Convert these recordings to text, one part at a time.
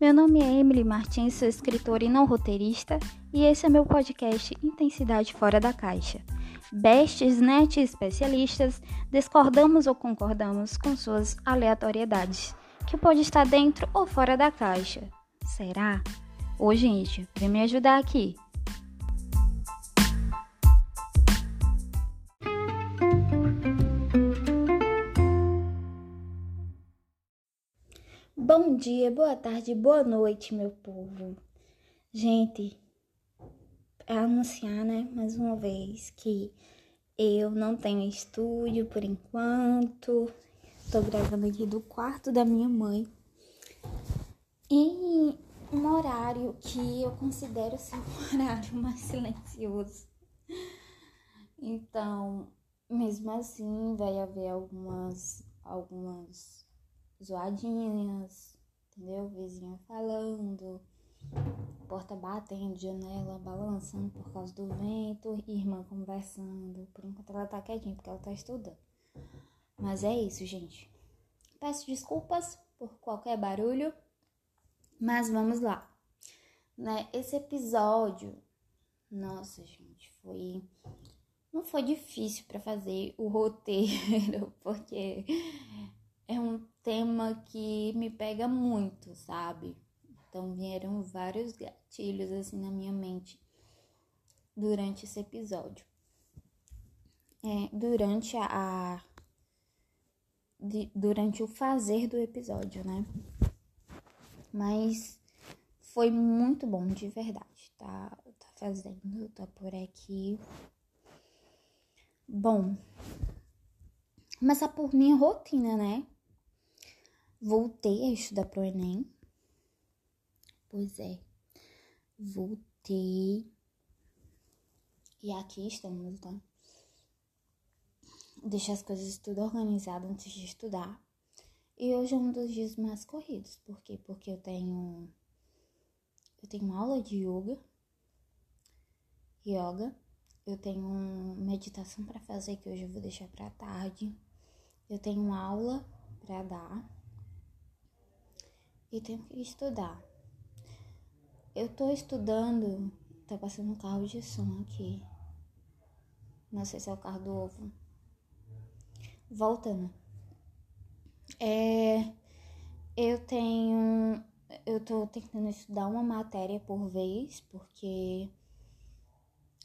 Meu nome é Emily Martins, sou escritora e não roteirista, e esse é meu podcast Intensidade Fora da Caixa. Bestes, net especialistas, discordamos ou concordamos com suas aleatoriedades, que pode estar dentro ou fora da caixa. Será? Ô, gente, vem me ajudar aqui. Dia, boa tarde, boa noite, meu povo. Gente, é anunciar, né, mais uma vez que eu não tenho estúdio por enquanto. Tô gravando aqui do quarto da minha mãe. Em um horário que eu considero ser um horário mais silencioso. Então, mesmo assim, vai haver algumas algumas zoadinhas, entendeu? Vizinha falando, porta batendo, janela balançando por causa do vento, irmã conversando. Por enquanto ela tá quietinha porque ela tá estudando. Mas é isso, gente. Peço desculpas por qualquer barulho, mas vamos lá. Né? Esse episódio, nossa, gente, foi não foi difícil para fazer o roteiro, porque é um tema que me pega muito, sabe? Então vieram vários gatilhos assim na minha mente durante esse episódio. É, durante a, de, durante o fazer do episódio, né? Mas foi muito bom de verdade, tá? Tá fazendo, tá por aqui. Bom, começar por minha rotina, né? Voltei a estudar pro Enem. Pois é, voltei. E aqui estamos, tá? Deixar as coisas tudo organizado antes de estudar. E hoje é um dos dias mais corridos. Por quê? Porque eu tenho. Eu tenho aula de yoga. Yoga. Eu tenho meditação para fazer que hoje eu vou deixar para tarde. Eu tenho aula para dar e tenho que estudar. Eu tô estudando, tá passando um carro de som aqui. Não sei se é o carro do ovo. Voltando. É, eu tenho. Eu tô tentando estudar uma matéria por vez, porque.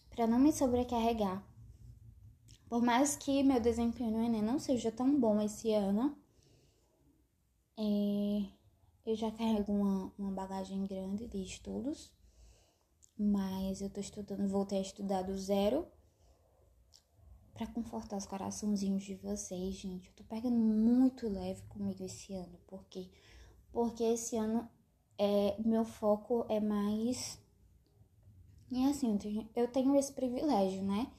para não me sobrecarregar. Por mais que meu desempenho no Enem não seja tão bom esse ano, é, eu já carrego uma, uma bagagem grande de estudos, mas eu tô estudando, voltei a estudar do zero para confortar os coraçãozinhos de vocês, gente. Eu tô pegando muito leve comigo esse ano, porque porque esse ano é meu foco é mais e assim, eu tenho, eu tenho esse privilégio, né?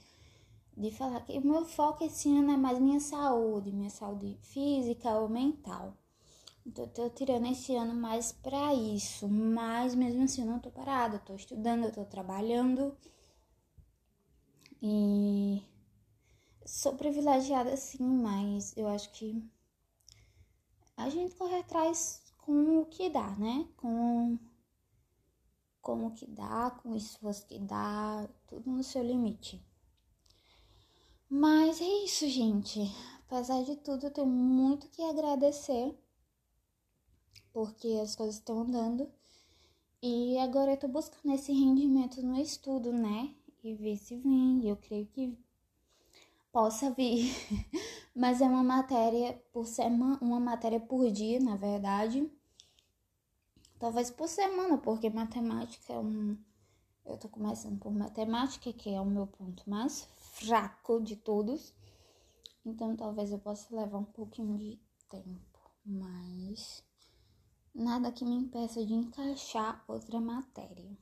De falar que o meu foco esse ano é mais minha saúde, minha saúde física ou mental. Então, tô tirando esse ano mais para isso, mas mesmo assim eu não tô parada, eu tô estudando, eu tô trabalhando. E sou privilegiada sim, mas eu acho que a gente corre atrás com o que dá, né? Com como que dá, com o esforço que dá, tudo no seu limite. Mas é isso, gente. Apesar de tudo, eu tenho muito que agradecer porque as coisas estão andando. E agora eu tô buscando esse rendimento no estudo, né? E ver se vem. Eu creio que possa vir. Mas é uma matéria por semana, uma matéria por dia, na verdade. Talvez por semana, porque matemática é um. Eu tô começando por matemática, que é o meu ponto mais fraco de todos. Então talvez eu possa levar um pouquinho de tempo. Mas nada que me impeça de encaixar outra matéria.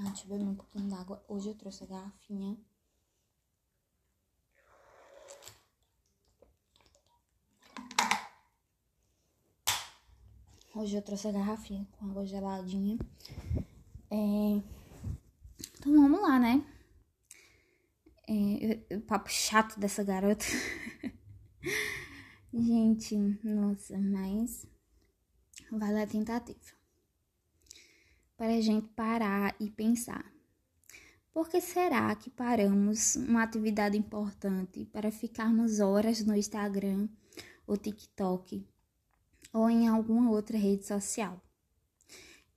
Ah, deixa eu beber um pouquinho d'água. Hoje eu trouxe a garrafinha. Hoje eu trouxe a garrafinha com água geladinha. É... Então vamos lá, né? É... O papo chato dessa garota. Gente, nossa, mas vale a tentativa. Para a gente parar e pensar. Por que será que paramos uma atividade importante para ficarmos horas no Instagram ou TikTok ou em alguma outra rede social?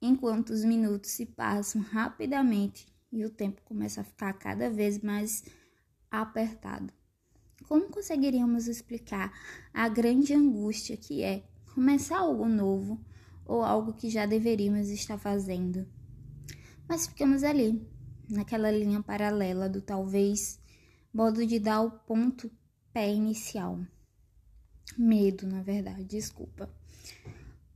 Enquanto os minutos se passam rapidamente e o tempo começa a ficar cada vez mais apertado. Como conseguiríamos explicar a grande angústia que é começar algo novo ou algo que já deveríamos estar fazendo? Mas ficamos ali, naquela linha paralela do talvez modo de dar o ponto pé inicial. Medo, na verdade, desculpa.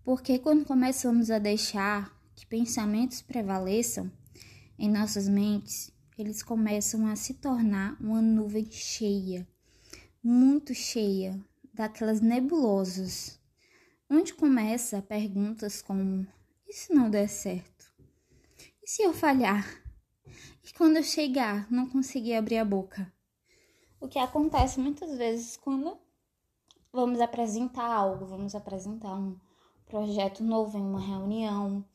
Porque quando começamos a deixar que pensamentos prevaleçam, em nossas mentes, eles começam a se tornar uma nuvem cheia, muito cheia, daquelas nebulosas, onde começa perguntas como: e se não der certo? E se eu falhar? E quando eu chegar, não conseguir abrir a boca? O que acontece muitas vezes quando vamos apresentar algo, vamos apresentar um projeto novo em uma reunião,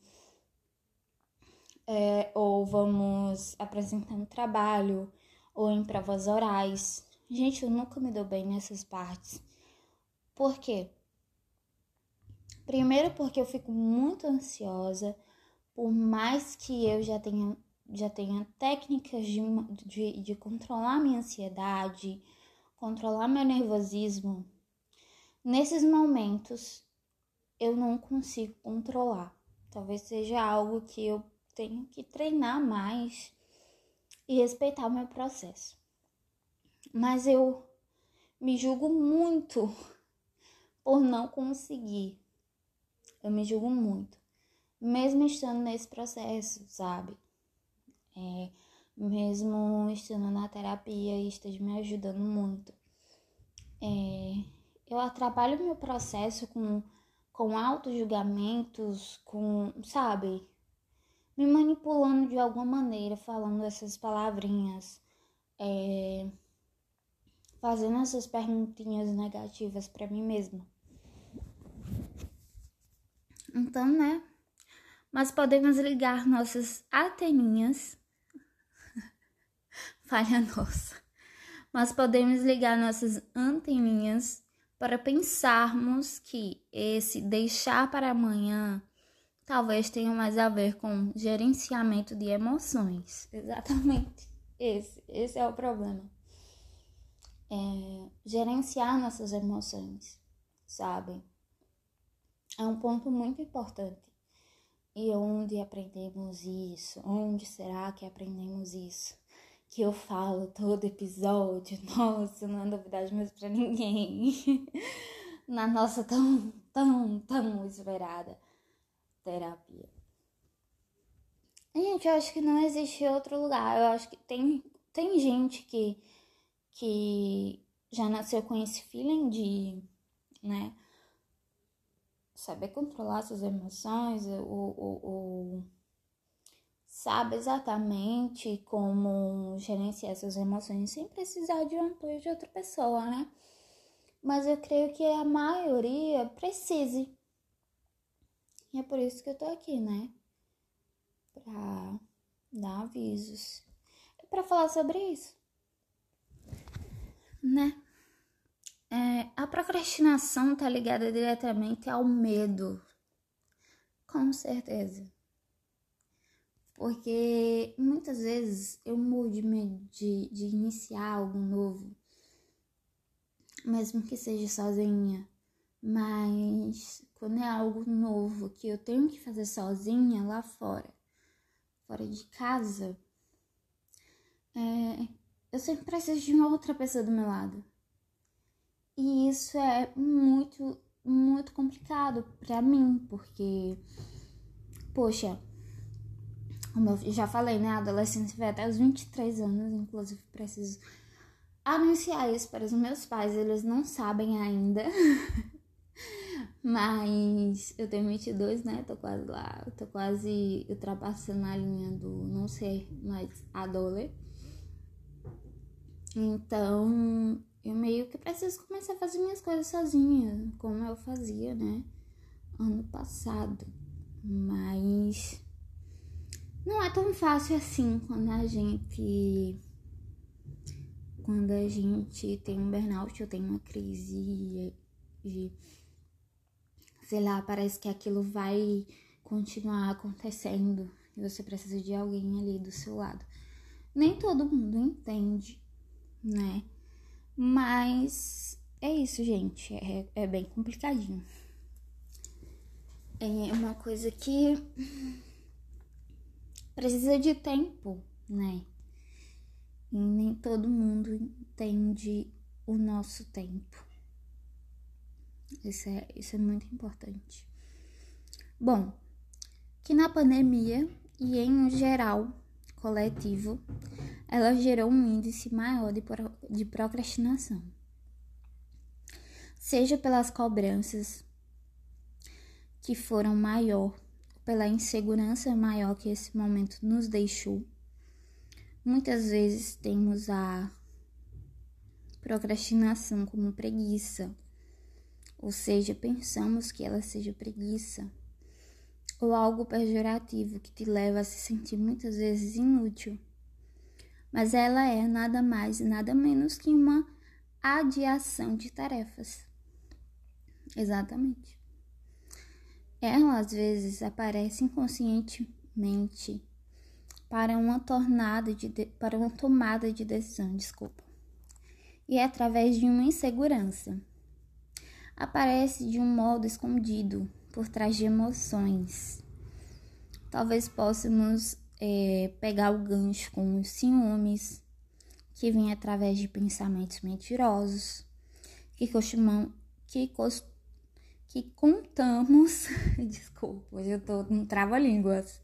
é, ou vamos apresentar um trabalho, ou em provas orais. Gente, eu nunca me dou bem nessas partes. Por quê? Primeiro porque eu fico muito ansiosa, por mais que eu já tenha, já tenha técnicas de, de, de controlar minha ansiedade, controlar meu nervosismo, nesses momentos eu não consigo controlar. Talvez seja algo que eu tenho que treinar mais e respeitar o meu processo. Mas eu me julgo muito por não conseguir. Eu me julgo muito, mesmo estando nesse processo, sabe? É, mesmo estando na terapia e esteja me ajudando muito. É, eu atrapalho meu processo com, com auto-julgamentos, com, sabe? me manipulando de alguma maneira, falando essas palavrinhas, é, fazendo essas perguntinhas negativas para mim mesma. Então, né? Mas podemos ligar nossas ateninhas. Falha nossa. Mas podemos ligar nossas anteninhas para pensarmos que esse deixar para amanhã talvez tenha mais a ver com gerenciamento de emoções. Exatamente. Esse, esse é o problema. É, gerenciar nossas emoções, sabe? É um ponto muito importante. E onde aprendemos isso? Onde será que aprendemos isso? Que eu falo todo episódio, nossa, não é novidade mais pra ninguém. Na nossa tão, tão, tão esperada terapia. Gente, eu acho que não existe outro lugar. Eu acho que tem, tem gente que, que já nasceu com esse feeling de, né, saber controlar suas emoções, o, o, o, sabe exatamente como gerenciar suas emoções sem precisar de um apoio de outra pessoa, né? Mas eu creio que a maioria precise e é por isso que eu tô aqui, né? Pra dar avisos. É pra falar sobre isso. Né? É, a procrastinação tá ligada diretamente ao medo. Com certeza. Porque muitas vezes eu morro de medo de, de iniciar algo novo, mesmo que seja sozinha. Mas quando é algo novo que eu tenho que fazer sozinha lá fora, fora de casa, é, eu sempre preciso de uma outra pessoa do meu lado. E isso é muito, muito complicado para mim, porque, poxa, como eu já falei, né? A adolescência vai até os 23 anos, inclusive preciso anunciar isso para os meus pais, eles não sabem ainda. Mas eu tenho 22, né? Tô quase lá. Tô quase ultrapassando a linha do não ser mais adole. Então, eu meio que preciso começar a fazer minhas coisas sozinha, como eu fazia, né? ano passado, mas não é tão fácil assim quando a gente quando a gente tem um burnout ou tem uma crise e, sei lá, parece que aquilo vai continuar acontecendo e você precisa de alguém ali do seu lado. Nem todo mundo entende, né? Mas é isso, gente. É, é bem complicadinho. É uma coisa que precisa de tempo, né? E nem todo mundo entende o nosso tempo. Isso é, isso é muito importante. Bom, que na pandemia e em geral coletivo, ela gerou um índice maior de, pro, de procrastinação. Seja pelas cobranças que foram maior, pela insegurança maior que esse momento nos deixou. Muitas vezes temos a procrastinação como preguiça, ou seja, pensamos que ela seja preguiça, ou algo pejorativo que te leva a se sentir muitas vezes inútil. Mas ela é nada mais e nada menos que uma adiação de tarefas. Exatamente. Ela às vezes aparece inconscientemente para uma tornada de, de para uma tomada de decisão, desculpa. E é através de uma insegurança. Aparece de um modo escondido, por trás de emoções. Talvez possamos é, pegar o gancho com os ciúmes, que vem através de pensamentos mentirosos, que costumam, que, cost, que contamos, desculpa, hoje eu tô no trava-línguas,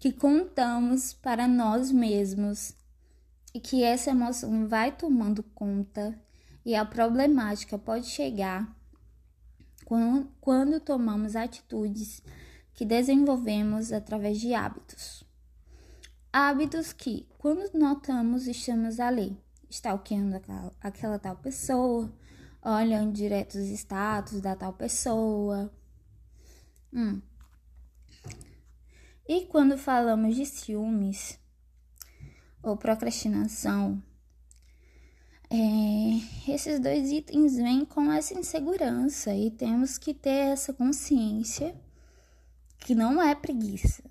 que contamos para nós mesmos e que essa emoção vai tomando conta e a problemática pode chegar quando, tomamos atitudes que desenvolvemos através de hábitos. Hábitos que, quando notamos, estamos ali, stalkeando aquela, aquela tal pessoa, olhando direto os status da tal pessoa. Hum. E quando falamos de ciúmes ou procrastinação, é, esses dois itens vêm com essa insegurança e temos que ter essa consciência que não é preguiça,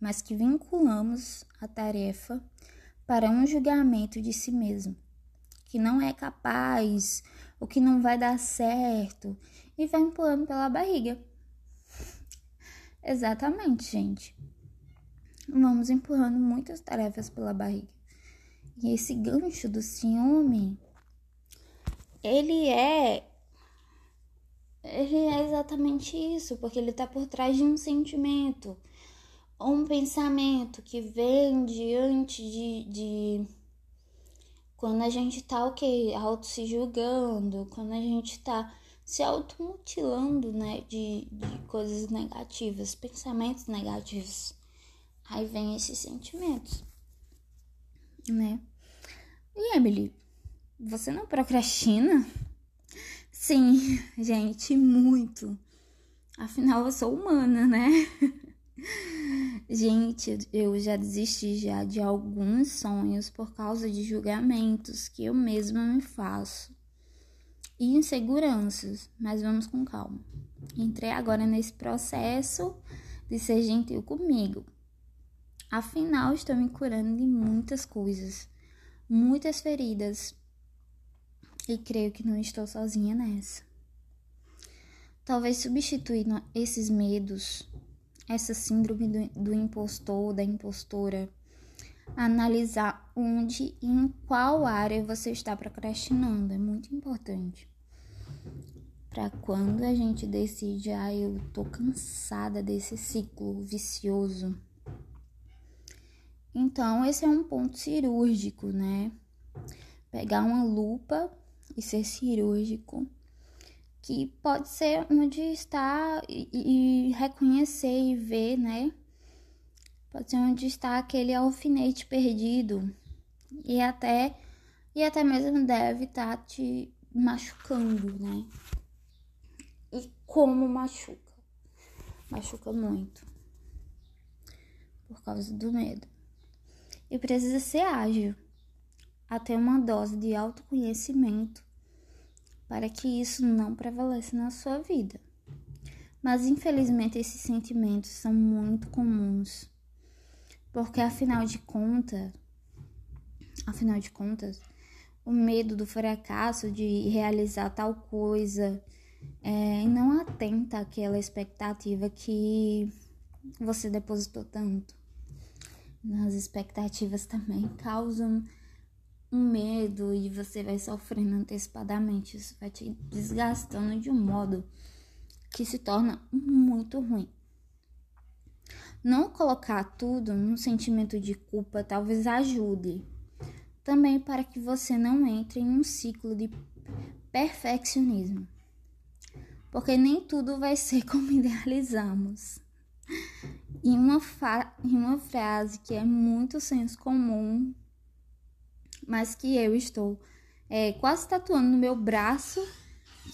mas que vinculamos a tarefa para um julgamento de si mesmo, que não é capaz, o que não vai dar certo e vai empurrando pela barriga. Exatamente, gente. Vamos empurrando muitas tarefas pela barriga. E esse gancho do ciúme, ele é ele é exatamente isso, porque ele tá por trás de um sentimento, ou um pensamento que vem diante de, de quando a gente tá o que auto se julgando, quando a gente tá se automutilando, né, de, de coisas negativas, pensamentos negativos. Aí vem esses sentimentos né? E Emily, você não procrastina? Sim, gente, muito. Afinal, eu sou humana, né? Gente, eu já desisti já de alguns sonhos por causa de julgamentos que eu mesma me faço. E inseguranças, mas vamos com calma. Entrei agora nesse processo de ser gentil comigo, Afinal, estou me curando de muitas coisas, muitas feridas, e creio que não estou sozinha nessa. Talvez substituir esses medos, essa síndrome do, do impostor, da impostora, analisar onde e em qual área você está procrastinando, é muito importante. Para quando a gente decide, ah, eu tô cansada desse ciclo vicioso então, esse é um ponto cirúrgico, né? Pegar uma lupa e ser cirúrgico, que pode ser onde está e, e reconhecer e ver, né? Pode ser onde está aquele alfinete perdido e até e até mesmo deve estar tá te machucando, né? E como machuca? machuca muito por causa do medo. E precisa ser ágil, até uma dose de autoconhecimento para que isso não prevaleça na sua vida. Mas infelizmente esses sentimentos são muito comuns, porque afinal de contas, afinal de contas, o medo do fracasso de realizar tal coisa é, não atenta àquela expectativa que você depositou tanto. As expectativas também causam um medo e você vai sofrendo antecipadamente. Isso vai te desgastando de um modo que se torna muito ruim. Não colocar tudo num sentimento de culpa talvez ajude também para que você não entre em um ciclo de perfeccionismo. Porque nem tudo vai ser como idealizamos. E uma, em uma frase que é muito senso comum, mas que eu estou é, quase tatuando no meu braço,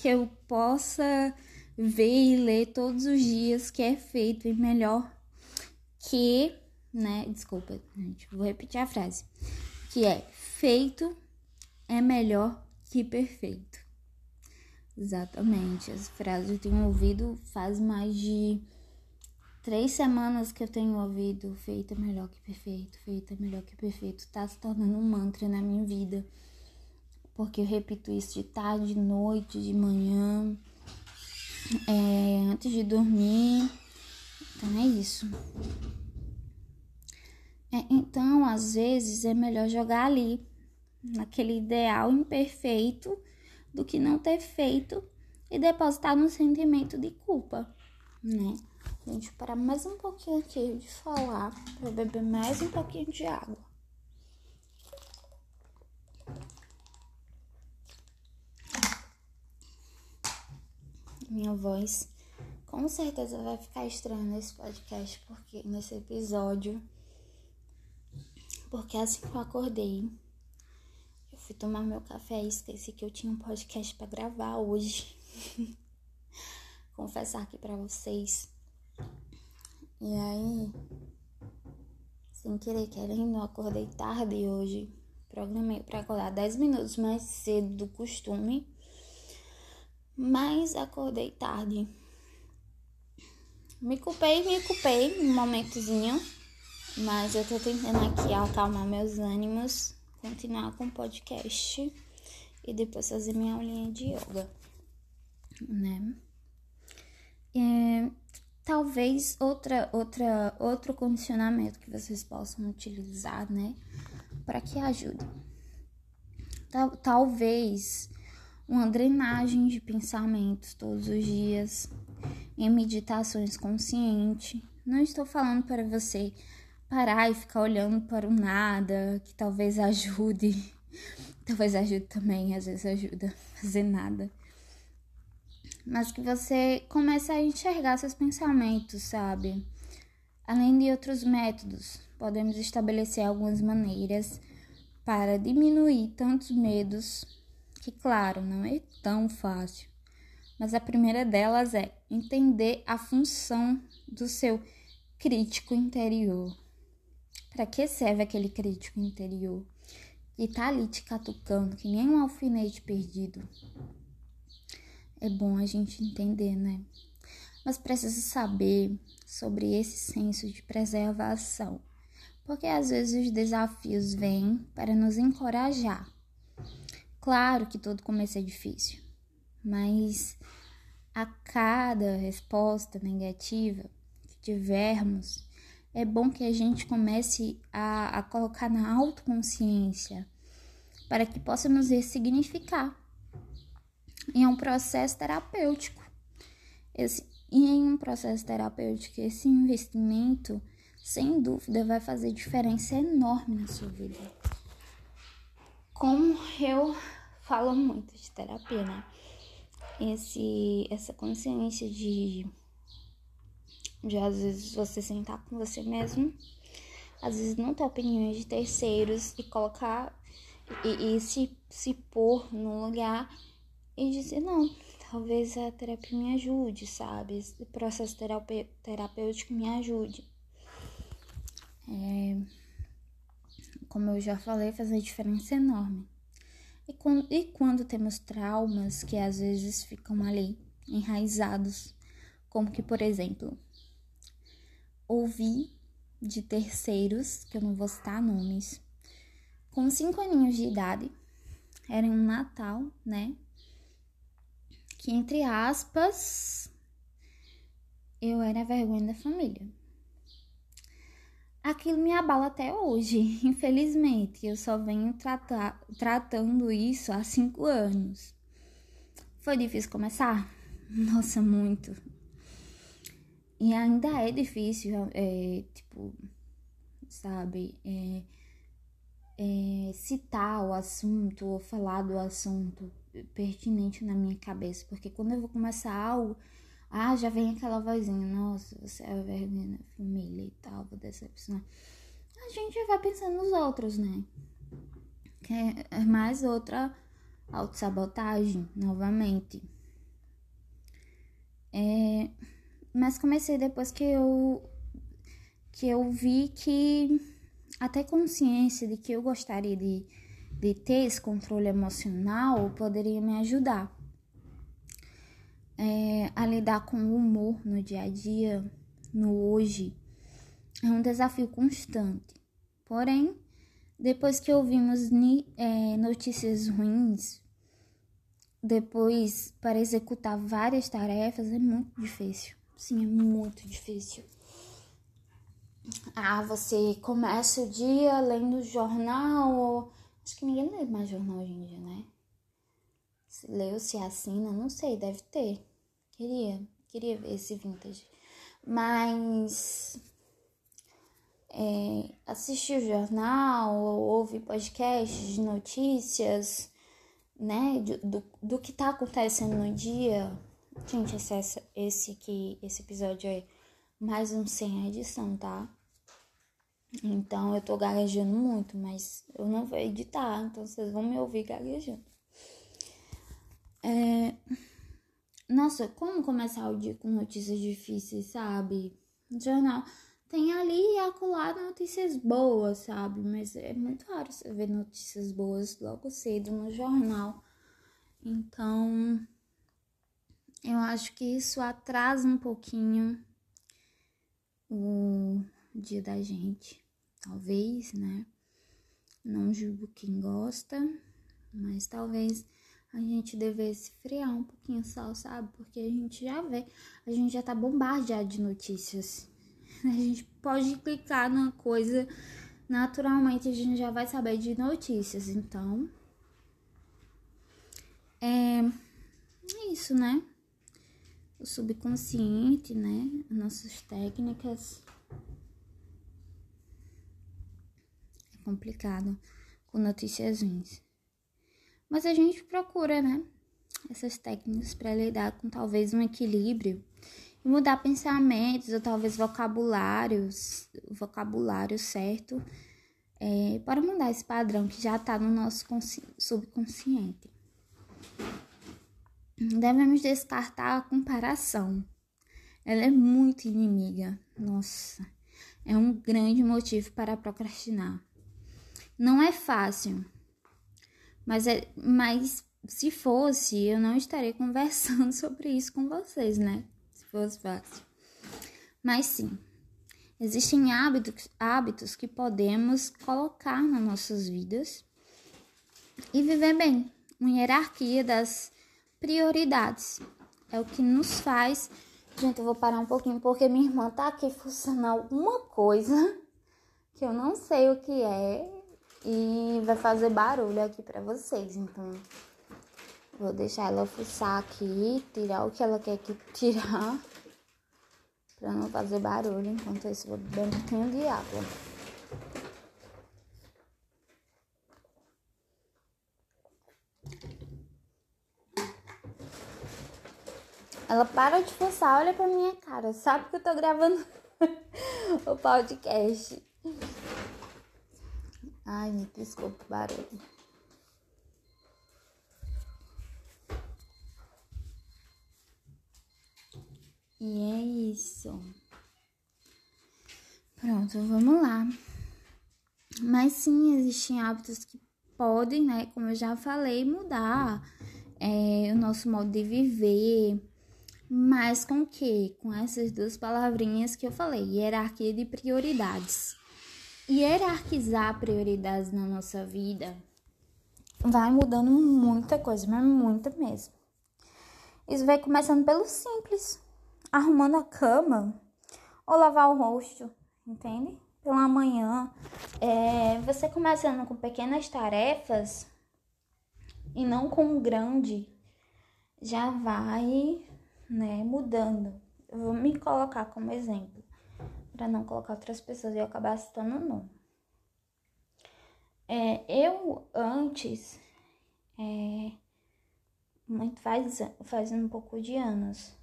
que eu possa ver e ler todos os dias, que é feito e melhor que, né? Desculpa, gente, vou repetir a frase. Que é feito é melhor que perfeito. Exatamente. Essa frase eu tenho ouvido faz mais de três semanas que eu tenho ouvido feito é melhor que perfeito, feito é melhor que perfeito. Tá se tornando um mantra na minha vida. Porque eu repito isso de tarde, de noite, de manhã, é, antes de dormir. Então é isso. É, então, às vezes, é melhor jogar ali, naquele ideal imperfeito, do que não ter feito e depositar no sentimento de culpa, né? Gente, parar mais um pouquinho aqui de falar para beber mais um pouquinho de água. Minha voz com certeza vai ficar estranha nesse podcast, porque nesse episódio porque assim que eu acordei, eu fui tomar meu café e esqueci que eu tinha um podcast para gravar hoje. Confessar aqui para vocês. E aí, sem querer querendo, eu acordei tarde hoje. Programei para acordar 10 minutos mais cedo do costume. Mas acordei tarde. Me culpei, me culpei um momentozinho mas eu tô tentando aqui acalmar meus ânimos, continuar com o podcast e depois fazer minha aulinha de yoga, né? É, talvez outra, outra, outro condicionamento que vocês possam utilizar, né? Para que ajude. Tal, talvez uma drenagem de pensamentos todos os dias, em meditações conscientes. Não estou falando para você parar e ficar olhando para o nada, que talvez ajude. Talvez ajude também, às vezes ajuda a fazer nada. Mas que você comece a enxergar seus pensamentos, sabe? Além de outros métodos, podemos estabelecer algumas maneiras para diminuir tantos medos, que, claro, não é tão fácil. Mas a primeira delas é entender a função do seu crítico interior. Para que serve aquele crítico interior que tá ali te catucando, que nem um alfinete perdido? É bom a gente entender, né? Mas precisa saber sobre esse senso de preservação, porque às vezes os desafios vêm para nos encorajar. Claro que todo começo é difícil, mas a cada resposta negativa que tivermos, é bom que a gente comece a, a colocar na autoconsciência para que possamos ressignificar. E é um processo terapêutico. Esse, e em um processo terapêutico, esse investimento, sem dúvida, vai fazer diferença enorme na sua vida. Como eu falo muito de terapia, né? Esse, essa consciência de de às vezes você sentar com você mesmo, às vezes não ter opiniões de terceiros e colocar e, e se, se pôr num lugar e disse, não, talvez a terapia me ajude, sabe? Esse processo terapêutico me ajude. É, como eu já falei, faz uma diferença enorme. E quando, e quando temos traumas que às vezes ficam ali, enraizados, como que, por exemplo, ouvir de terceiros, que eu não vou citar nomes, com cinco aninhos de idade, era um Natal, né? Que entre aspas, eu era a vergonha da família. Aquilo me abala até hoje, infelizmente. Eu só venho tratar, tratando isso há cinco anos. Foi difícil começar? Nossa, muito. E ainda é difícil, é, tipo, sabe, é, é, citar o assunto ou falar do assunto pertinente na minha cabeça, porque quando eu vou começar algo, ah, já vem aquela vozinha, nossa, você é a vergonha da família e tal, vou decepcionar. A gente vai pensando nos outros, né? Que é mais outra autossabotagem, novamente. É, mas comecei depois que eu que eu vi que até consciência de que eu gostaria de, de ter esse controle emocional poderia me ajudar é, a lidar com o humor no dia a dia, no hoje. É um desafio constante. Porém, depois que ouvimos é, notícias ruins, depois para executar várias tarefas é muito difícil. Sim, é muito difícil. Ah, você começa o dia lendo jornal. Acho que ninguém lê mais jornal hoje em dia, né? Se leu, se assina, não sei, deve ter. Queria, queria ver esse vintage. Mas é, assistir o jornal, ouvir podcasts de notícias, né? Do, do, do que tá acontecendo no dia Gente, esse, esse aqui, esse episódio é mais um sem edição, tá? Então eu tô gaguejando muito, mas eu não vou editar, então vocês vão me ouvir gaguejando. É... Nossa, como começar o dia com notícias difíceis, sabe? Jornal. Tem ali e acolá notícias boas, sabe? Mas é muito raro você ver notícias boas logo cedo no jornal. Então, eu acho que isso atrasa um pouquinho o dia da gente. Talvez, né? Não julgo quem gosta, mas talvez a gente devesse friar um pouquinho só, sabe? Porque a gente já vê, a gente já tá bombardeado de notícias. A gente pode clicar numa coisa, naturalmente a gente já vai saber de notícias. Então, é, é isso, né? o subconsciente, né? Nossas técnicas. Complicado com notícias ruins. Mas a gente procura, né? Essas técnicas para lidar com talvez um equilíbrio e mudar pensamentos ou talvez vocabulários, vocabulário certo, é, para mudar esse padrão que já está no nosso subconsciente. Devemos descartar a comparação. Ela é muito inimiga. Nossa, é um grande motivo para procrastinar. Não é fácil, mas, é, mas se fosse, eu não estaria conversando sobre isso com vocês, né? Se fosse fácil. Mas sim, existem hábitos, hábitos que podemos colocar nas nossas vidas e viver bem. Uma hierarquia das prioridades. É o que nos faz. Gente, eu vou parar um pouquinho porque minha irmã tá aqui funcionando alguma coisa que eu não sei o que é e vai fazer barulho aqui para vocês. Então, vou deixar ela fuçar aqui, tirar o que ela quer que tirar para não fazer barulho. Enquanto isso, vou beber um pouquinho de água. Ela para de forçar, olha pra minha cara. Sabe que eu tô gravando o podcast. Ai, me desculpa o barulho. E é isso. Pronto, vamos lá. Mas sim, existem hábitos que podem, né, como eu já falei, mudar é, o nosso modo de viver. Mas com o quê? Com essas duas palavrinhas que eu falei, hierarquia de prioridades. Hierarquizar prioridades na nossa vida vai mudando muita coisa, mas muita mesmo. Isso vai começando pelo simples, arrumando a cama ou lavar o rosto, entende? Pela manhã, é, você começando com pequenas tarefas e não com um grande, já vai, né, mudando. Eu vou me colocar como exemplo, para não colocar outras pessoas e acabar citando o nome. É, eu antes, é, muito faz, faz um pouco de anos,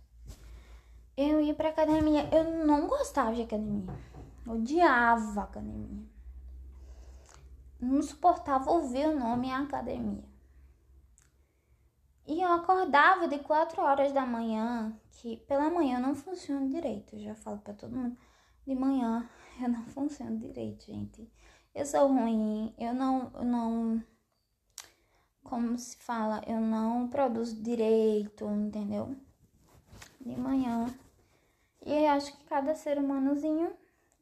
eu ia pra academia. Eu não gostava de academia. Odiava academia. Não suportava ouvir o nome academia. E eu acordava de 4 horas da manhã, que pela manhã eu não funciona direito. Eu já falo pra todo mundo. De manhã eu não funciono direito, gente eu sou ruim, eu não, não, como se fala, eu não produzo direito, entendeu? De manhã. E acho que cada ser humanozinho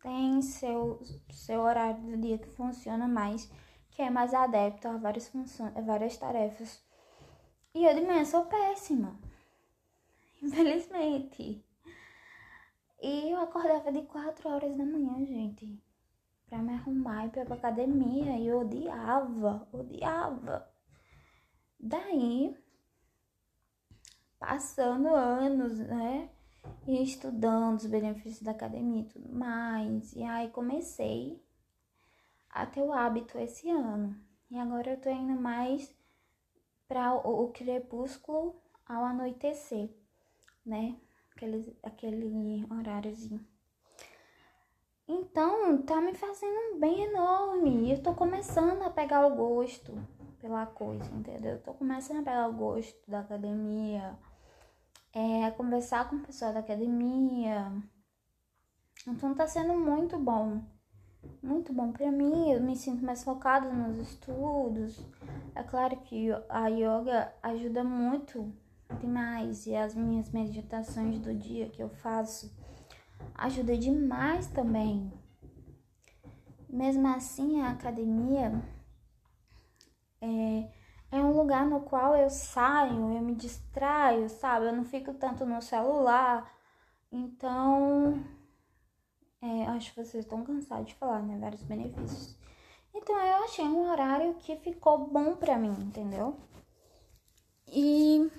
tem seu, seu horário do dia que funciona mais, que é mais adepto a várias funções, a várias tarefas. E eu de manhã sou péssima. Infelizmente. E eu acordava de 4 horas da manhã, gente para me arrumar e para pra academia. E eu odiava, odiava. Daí, passando anos, né? E estudando os benefícios da academia e tudo mais. E aí comecei a ter o hábito esse ano. E agora eu tô indo mais para o crepúsculo ao anoitecer, né? Aquele, aquele horáriozinho. Então, tá me fazendo um bem enorme. Eu tô começando a pegar o gosto pela coisa, entendeu? Eu tô começando a pegar o gosto da academia, é, conversar com o pessoal da academia. Então tá sendo muito bom. Muito bom para mim, eu me sinto mais focada nos estudos. É claro que a yoga ajuda muito demais e as minhas meditações do dia que eu faço ajuda demais também. Mesmo assim, a academia é, é um lugar no qual eu saio, eu me distraio, sabe? Eu não fico tanto no celular. Então, é, acho que vocês estão cansados de falar, né? Vários benefícios. Então, eu achei um horário que ficou bom pra mim, entendeu? E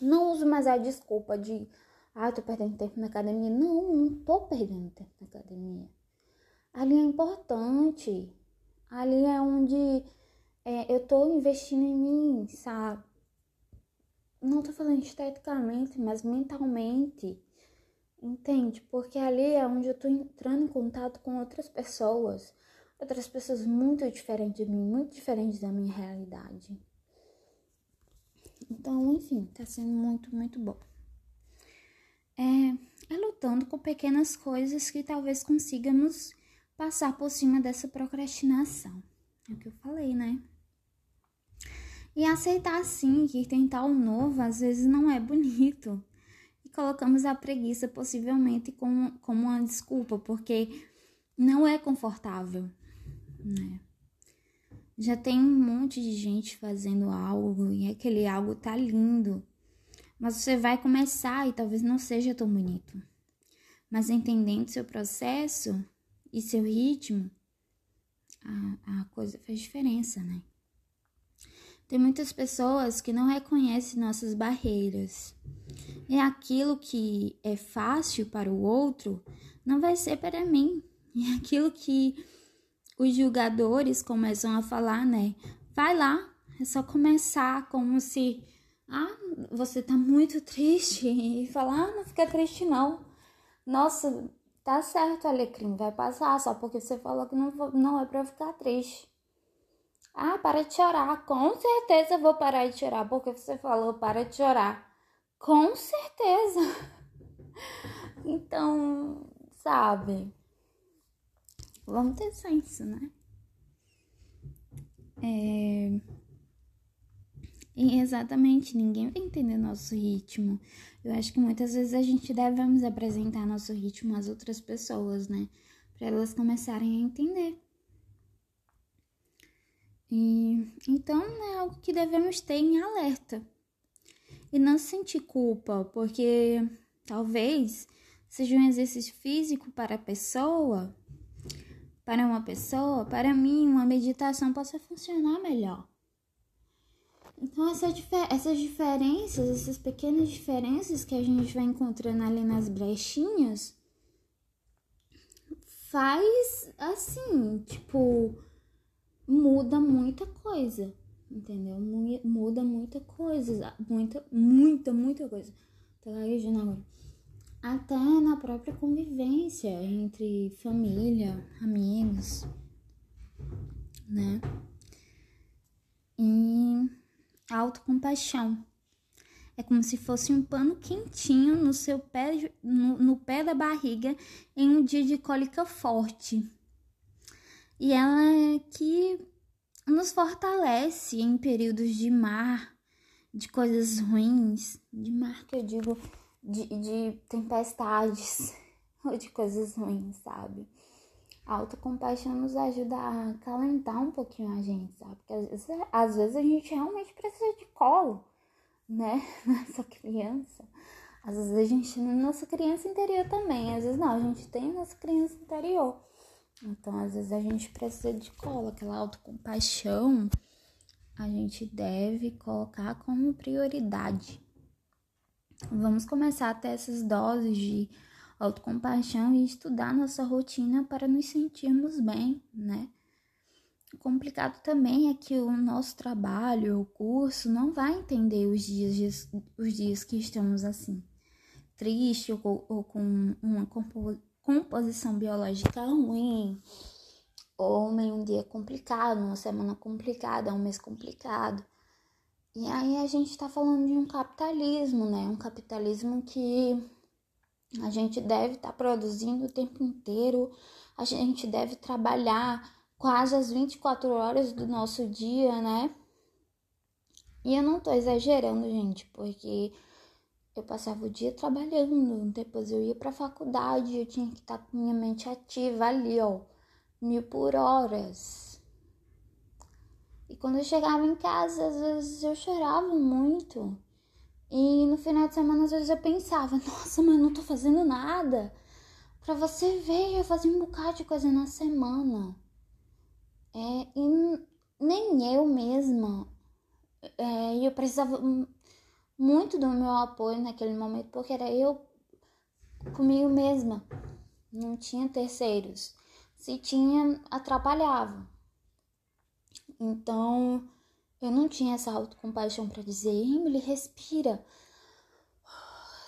não uso mais a desculpa de ah, tô perdendo tempo na academia. Não, não tô perdendo tempo na academia. Ali é importante. Ali é onde é, eu tô investindo em mim, sabe? Não tô falando esteticamente, mas mentalmente. Entende? Porque ali é onde eu tô entrando em contato com outras pessoas. Outras pessoas muito diferentes de mim, muito diferentes da minha realidade. Então, enfim, tá sendo muito, muito bom é, é lutando com pequenas coisas que talvez consigamos passar por cima dessa procrastinação. É o que eu falei, né? E aceitar sim que tentar o novo às vezes não é bonito. E colocamos a preguiça possivelmente como, como uma desculpa, porque não é confortável, né? Já tem um monte de gente fazendo algo e aquele algo tá lindo. Mas você vai começar e talvez não seja tão bonito. Mas entendendo seu processo e seu ritmo, a, a coisa faz diferença, né? Tem muitas pessoas que não reconhecem nossas barreiras. E aquilo que é fácil para o outro não vai ser para mim. E aquilo que os julgadores começam a falar, né? Vai lá, é só começar como se ah, você tá muito triste e falar, ah, não fica triste não. Nossa, tá certo, Alecrim, vai passar só porque você falou que não, não é pra ficar triste. Ah, para de chorar. Com certeza vou parar de chorar porque você falou para de chorar. Com certeza. então, sabe? Vamos ter senso, né? É... E exatamente, ninguém vai entender nosso ritmo. Eu acho que muitas vezes a gente devemos apresentar nosso ritmo às outras pessoas, né? Para elas começarem a entender. E então é algo que devemos ter em alerta. E não sentir culpa, porque talvez seja um exercício físico para a pessoa, para uma pessoa, para mim, uma meditação possa funcionar melhor. Então, essa, essas diferenças, essas pequenas diferenças que a gente vai encontrando ali nas brechinhas, faz assim, tipo, muda muita coisa, entendeu? Muda muita coisa, muita, muita, muita coisa. Tô gaguejando agora. Até na própria convivência entre família, amigos, né? E autocompaixão. É como se fosse um pano quentinho no seu pé, no, no pé da barriga em um dia de cólica forte. E ela é que nos fortalece em períodos de mar, de coisas ruins, de mar que eu digo de, de tempestades ou de coisas ruins, sabe? A autocompaixão nos ajuda a calentar um pouquinho a gente, sabe? Porque às vezes, às vezes a gente realmente precisa de colo, né? Nossa criança. Às vezes a gente, nossa criança interior também. Às vezes não, a gente tem nossa criança interior. Então, às vezes a gente precisa de colo, aquela autocompaixão a gente deve colocar como prioridade. Vamos começar a ter essas doses de autocompaixão e estudar nossa rotina para nos sentirmos bem, né? O complicado também é que o nosso trabalho, o curso, não vai entender os dias, os dias que estamos assim, triste ou, ou com uma composição biológica ruim, ou em um dia complicado, uma semana complicada, um mês complicado. E aí a gente está falando de um capitalismo, né? Um capitalismo que a gente deve estar tá produzindo o tempo inteiro, a gente deve trabalhar quase as 24 horas do nosso dia, né? E eu não tô exagerando, gente, porque eu passava o dia trabalhando, depois eu ia pra faculdade, eu tinha que estar tá com minha mente ativa ali, ó, mil por horas. E quando eu chegava em casa, às vezes eu chorava muito. E no final de semana, às vezes eu pensava, nossa, mas não tô fazendo nada. Pra você ver, eu fazia um bocado de coisa na semana. É, e nem eu mesma. É, eu precisava muito do meu apoio naquele momento, porque era eu comigo mesma. Não tinha terceiros. Se tinha, atrapalhava. Então, eu não tinha essa autocompaixão para dizer, Emily, respira.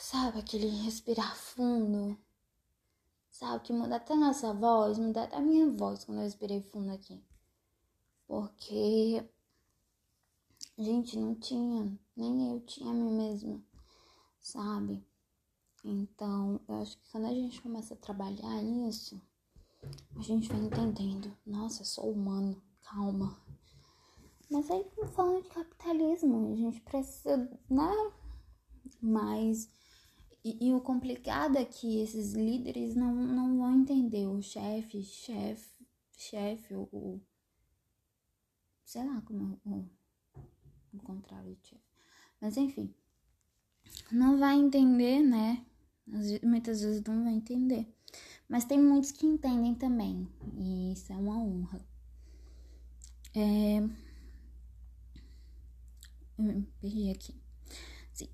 Sabe, aquele respirar fundo. Sabe, que muda até nossa voz, muda até a minha voz quando eu respirei fundo aqui. Porque, gente, não tinha, nem eu tinha a mim mesma, sabe? Então, eu acho que quando a gente começa a trabalhar isso, a gente vai entendendo. Nossa, sou humano, calma mas aí falando de capitalismo, a gente precisa, né? Mas. E, e, o complicado é que esses líderes não, não vão entender o chefe, chefe, chefe, o, o. Sei lá como o, o contrário de chefe. Mas enfim. Não vai entender, né? Muitas vezes não vai entender. Mas tem muitos que entendem também. E isso é uma honra. É Hum, perdi aqui. Sim.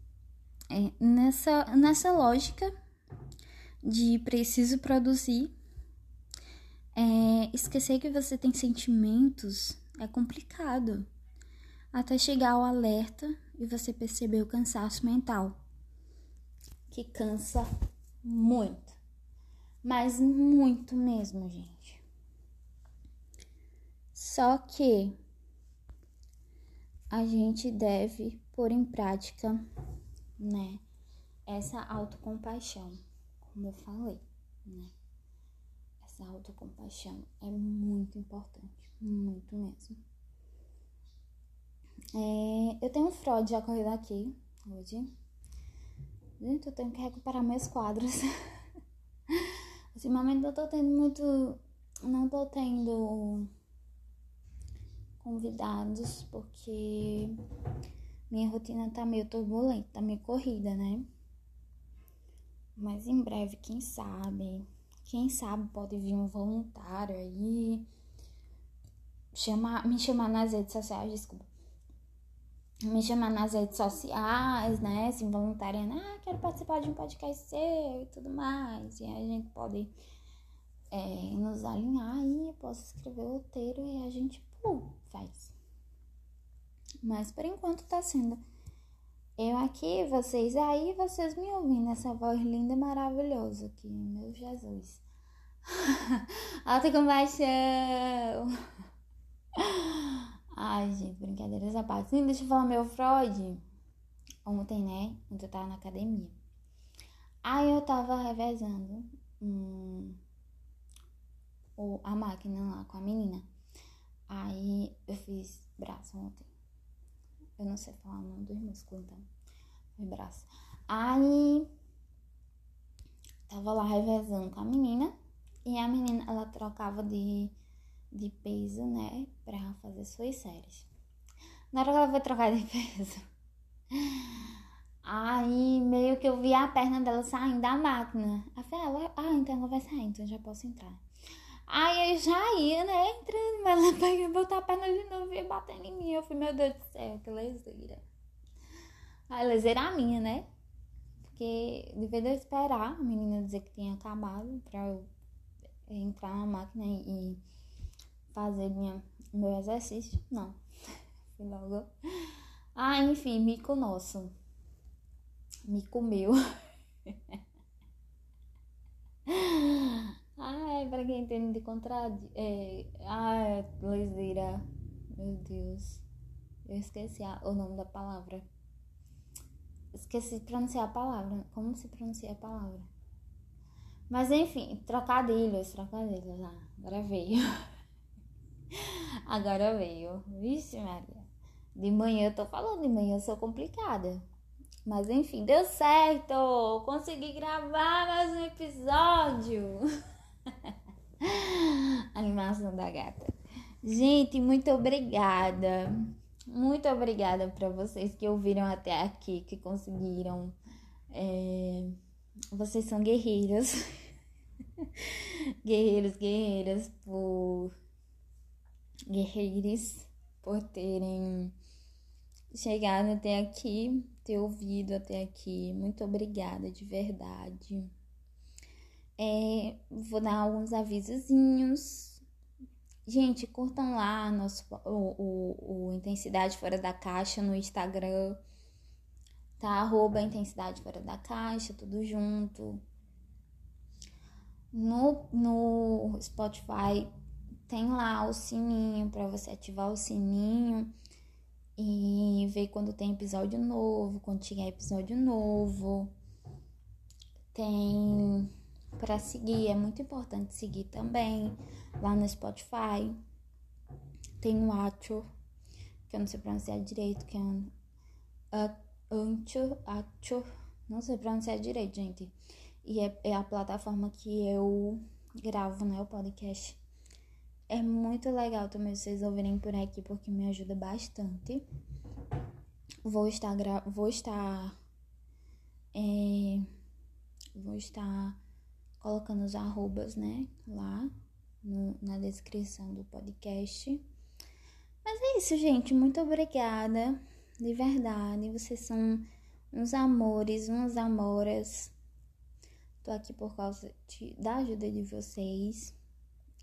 É, nessa, nessa lógica de preciso produzir, é, esquecer que você tem sentimentos é complicado. Até chegar ao alerta e você perceber o cansaço mental. Que cansa muito. Mas muito mesmo, gente. Só que a gente deve pôr em prática, né, essa autocompaixão. como eu falei, né? Essa autocompaixão é muito importante, muito mesmo. É, eu tenho um Freud já correndo aqui hoje. Gente, eu tenho que recuperar meus quadros. Ultimamente eu tô tendo muito. Não tô tendo convidados porque minha rotina tá meio turbulenta, tá meio corrida, né? Mas em breve, quem sabe, quem sabe pode vir um voluntário aí chamar, me chamar nas redes sociais, desculpa. Me chamar nas redes sociais, né? Assim, voluntariando, ah, quero participar de um podcast seu e tudo mais. E aí a gente pode é, nos alinhar aí, posso escrever o roteiro e a gente, faz. Mas por enquanto tá sendo eu aqui, vocês aí, vocês me ouvindo, essa voz linda e maravilhosa aqui, meu Jesus. Alta compaixão! Ai, gente, brincadeiras à parte. Sim, deixa eu falar meu Freud. Ontem, né? Ontem eu tava na academia. Aí eu tava revezando hum, a máquina lá com a menina. Aí eu fiz braço ontem. Eu não sei falar o nome dos músculos, então. Foi braço. Aí tava lá revezando com a menina. E a menina, ela trocava de, de peso, né? Pra fazer suas séries. Na hora que ela foi trocar de peso. Aí meio que eu vi a perna dela saindo da máquina. Aí falei, ah, ah então ela vai sair, então já posso entrar. Aí eu já ia, né, entrando, mas ela pega, botar a perna de novo e batendo em mim. Eu falei, meu Deus do céu, que leseira. A leseira minha, né? Porque devia de eu esperar a menina dizer que tinha acabado pra eu entrar na máquina e fazer minha, meu exercício. Não. Fui logo. Ah, enfim, mico nosso. Mico meu. Ai, para quem entende de contradição. É, ai, leseira. Meu Deus. Eu esqueci a, o nome da palavra. Esqueci de pronunciar a palavra. Como se pronuncia a palavra? Mas enfim, trocadilhos, trocadilhos. Ah, agora veio. agora veio. Vixe, Maria. De manhã eu tô falando, de manhã eu sou complicada. Mas enfim, deu certo! Consegui gravar mais um episódio! Animação da gata. Gente, muito obrigada. Muito obrigada para vocês que ouviram até aqui, que conseguiram. É... Vocês são guerreiros. guerreiros, guerreiras, por. Guerreiros, por terem chegado até aqui, ter ouvido até aqui. Muito obrigada, de verdade. É, vou dar alguns avisozinhos. Gente, curtam lá nosso, o, o, o Intensidade Fora da Caixa no Instagram. Tá? Arroba Intensidade Fora da Caixa, tudo junto. No, no Spotify tem lá o sininho para você ativar o sininho e ver quando tem episódio novo, quando tiver episódio novo. Tem para seguir, é muito importante seguir também lá no Spotify. Tem o Anchor, que eu não sei pronunciar direito, que é um Anchor, Anchor, não sei pronunciar direito, gente. E é, é a plataforma que eu gravo, né, o podcast. É muito legal também vocês ouvirem por aqui, porque me ajuda bastante. Vou estar, gra... vou estar, é... vou estar colocando os arrobas, né, lá no, na descrição do podcast. Mas é isso, gente. Muito obrigada. De verdade. Vocês são uns amores, umas amoras. Tô aqui por causa de, da ajuda de vocês.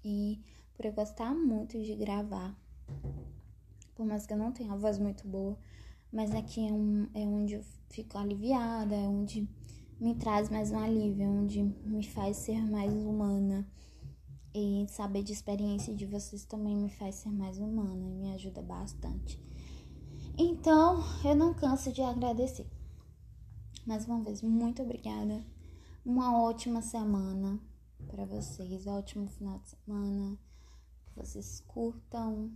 E por eu gostar muito de gravar. Por mais que eu não tenha uma voz muito boa. Mas aqui é, um, é onde eu fico aliviada, é onde me traz mais um alívio, onde me faz ser mais humana. E saber de experiência de vocês também me faz ser mais humana e me ajuda bastante. Então, eu não canso de agradecer. Mais uma vez, muito obrigada. Uma ótima semana para vocês, ótimo final de semana. Que vocês curtam.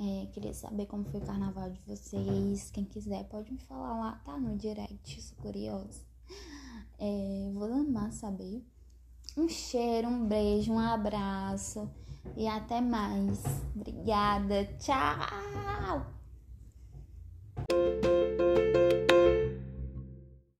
É, queria saber como foi o carnaval de vocês. Quem quiser pode me falar lá, tá? No direct, sou curiosa. É, vou amar saber. Um cheiro, um beijo, um abraço e até mais. Obrigada. Tchau!